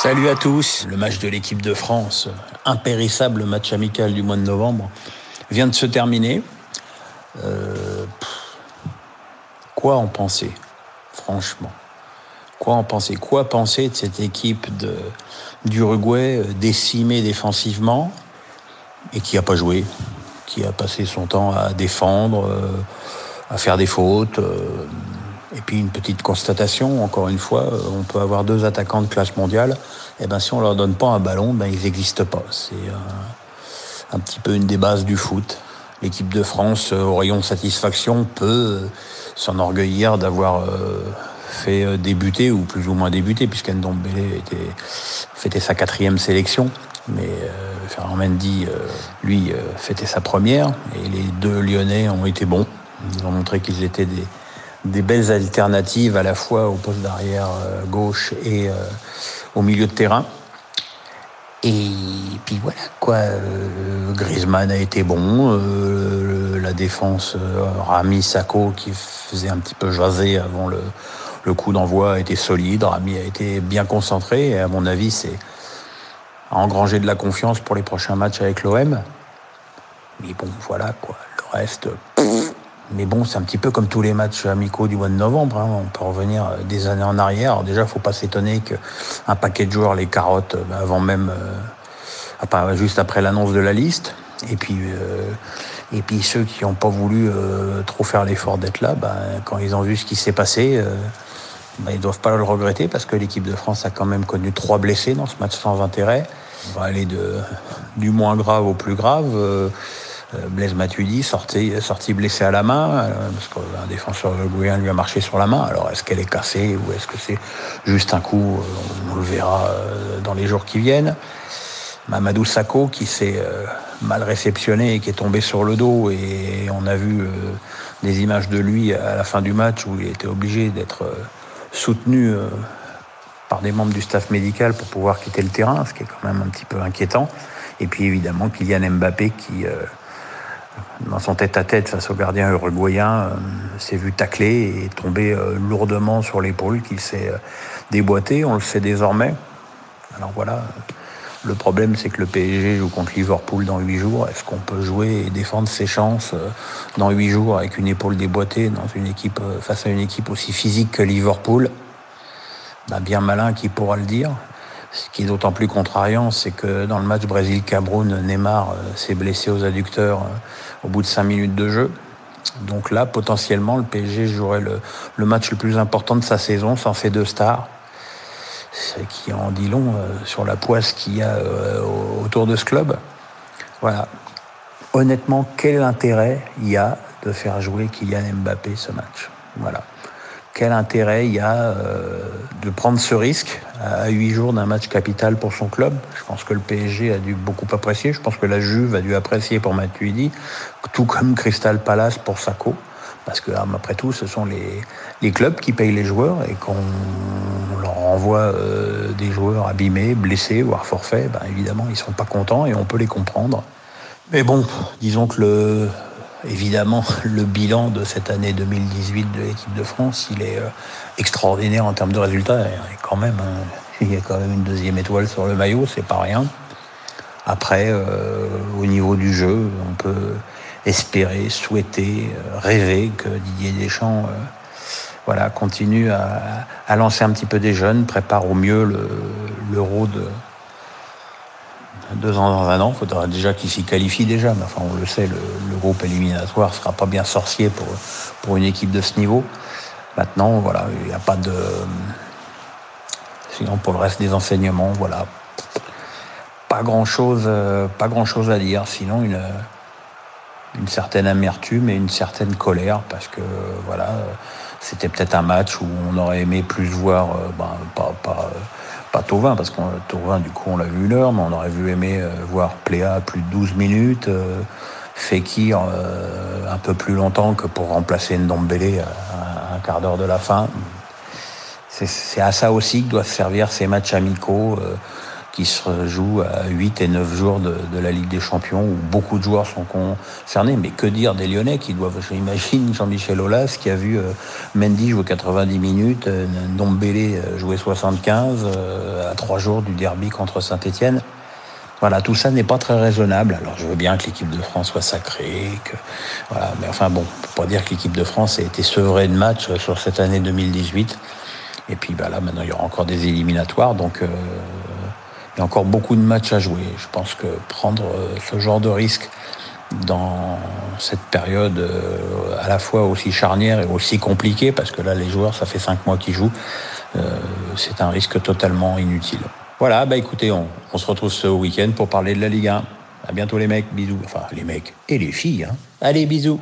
Salut à tous. Le match de l'équipe de France, impérissable match amical du mois de novembre, vient de se terminer. Euh, quoi en penser, franchement? Quoi en penser? Quoi penser de cette équipe d'Uruguay euh, décimée défensivement et qui n'a pas joué, qui a passé son temps à défendre, euh, à faire des fautes et puis une petite constatation, encore une fois, on peut avoir deux attaquants de classe mondiale, et eh ben si on leur donne pas un ballon, ben ils n'existent pas. C'est un, petit peu une des bases du foot. L'équipe de France, au rayon satisfaction, peut s'enorgueillir d'avoir euh, fait euh, débuter, ou plus ou moins débuter, puisqu'Ndombele était fêtait sa quatrième sélection. Mais euh, Ferrand Mendy, euh, lui, fêtait sa première. Et les deux Lyonnais ont été bons. Ils ont montré qu'ils étaient des, des belles alternatives à la fois au poste d'arrière euh, gauche et euh, au milieu de terrain. Et puis voilà quoi, euh, Griezmann a été bon, la défense Rami Sako qui faisait un petit peu jaser avant le, le coup d'envoi a été solide, Rami a été bien concentré et à mon avis c'est engranger de la confiance pour les prochains matchs avec l'OM. Mais bon voilà quoi, le reste. Mais bon, c'est un petit peu comme tous les matchs amicaux du mois de novembre. Hein. On peut revenir euh, des années en arrière. Alors déjà, faut pas s'étonner qu'un paquet de joueurs les carottes euh, avant même, euh, juste après l'annonce de la liste. Et puis, euh, et puis ceux qui n'ont pas voulu euh, trop faire l'effort d'être là, ben, quand ils ont vu ce qui s'est passé, ben, ils doivent pas le regretter parce que l'équipe de France a quand même connu trois blessés dans ce match sans intérêt. On va aller de, du moins grave au plus grave. Euh, Blaise Matuidi sorti, sorti blessé à la main, euh, parce qu'un défenseur uruguayen lui a marché sur la main. Alors est-ce qu'elle est cassée ou est-ce que c'est juste un coup euh, On le verra dans les jours qui viennent. Mamadou Sakho qui s'est mal réceptionné et qui est tombé sur le dos et on a vu des images de lui à la fin du match où il était obligé d'être soutenu par des membres du staff médical pour pouvoir quitter le terrain, ce qui est quand même un petit peu inquiétant. Et puis évidemment Kylian Mbappé qui dans son tête-à-tête face au gardien uruguayen, euh, s'est vu tacler et tomber euh, lourdement sur l'épaule qu'il s'est euh, déboîté. On le sait désormais. Alors voilà, le problème c'est que le PSG joue contre Liverpool dans huit jours. Est-ce qu'on peut jouer et défendre ses chances dans huit jours avec une épaule déboîtée face à une équipe aussi physique que Liverpool? Bah, Bien malin qui pourra le dire. Ce qui est d'autant plus contrariant, c'est que dans le match Brésil-Cameroun, Neymar s'est blessé aux adducteurs au bout de cinq minutes de jeu. Donc là, potentiellement, le PSG jouerait le, match le plus important de sa saison sans ses deux stars. Ce qui en dit long euh, sur la poisse qu'il y a euh, autour de ce club. Voilà. Honnêtement, quel intérêt il y a de faire jouer Kylian Mbappé ce match? Voilà quel intérêt il y a euh, de prendre ce risque à huit jours d'un match capital pour son club? Je pense que le PSG a dû beaucoup apprécier. Je pense que la Juve a dû apprécier pour Matuidi, tout comme Crystal Palace pour Sacco. Parce que, après tout, ce sont les, clubs qui payent les joueurs et qu'on leur envoie euh, des joueurs abîmés, blessés, voire forfaits, ben évidemment, ils sont pas contents et on peut les comprendre. Mais bon, disons que le, Évidemment, le bilan de cette année 2018 de l'équipe de France, il est euh, extraordinaire en termes de résultats. Il y a quand même une deuxième étoile sur le maillot, c'est pas rien. Après, euh, au niveau du jeu, on peut espérer, souhaiter, euh, rêver que Didier Deschamps voilà, continue à, lancer un petit peu des jeunes, prépare au mieux l'euro de, deux ans dans un an, il faudra déjà qu'il s'y qualifie déjà. Mais enfin, on le sait, le, groupe éliminatoire sera pas bien sorcier pour, pour une équipe de ce niveau. Maintenant, voilà, il n'y a pas de. Sinon, pour le reste des enseignements, voilà, pas grand chose, pas grand chose à dire. Sinon, une, une certaine amertume et une certaine colère parce que voilà, c'était peut-être un match où on aurait aimé plus voir, euh, ben, pas, pas Tauvin, parce qu'on Tauvin, du coup, on l'a vu l'heure, mais on aurait vu aimer euh, voir Pléa plus de 12 minutes, euh, Fekir euh, un peu plus longtemps que pour remplacer Ndombele à un quart d'heure de la fin. C'est à ça aussi que doivent servir ces matchs amicaux qui se joue à 8 et 9 jours de, la Ligue des Champions, où beaucoup de joueurs sont concernés. Mais que dire des Lyonnais qui doivent, j'imagine, Jean-Michel Aulas, qui a vu euh, Mendy jouer 90 minutes, euh, Ndombele euh, jouer 75 à trois jours du derby contre Saint-Etienne. Voilà, tout ça n'est pas très raisonnable. Alors je veux bien que l'équipe de France soit sacrée, mais enfin bon, on peut pas dire que l'équipe de France a été sevrée de match sur cette année 2018. Et puis bah là, maintenant il y aura encore des éliminatoires, donc il y a encore beaucoup de matchs à jouer. Je pense que prendre euh, ce genre de risque dans cette période euh, à la fois aussi charnière et aussi compliquée, parce que là, les joueurs, ça fait cinq mois qu'ils jouent, euh, c'est un risque totalement inutile. Voilà, bah écoutez, on, se retrouve ce week-end pour parler de la Ligue 1. À bientôt les mecs, bisous. Enfin, les mecs et les filles. Hein. Allez, bisous.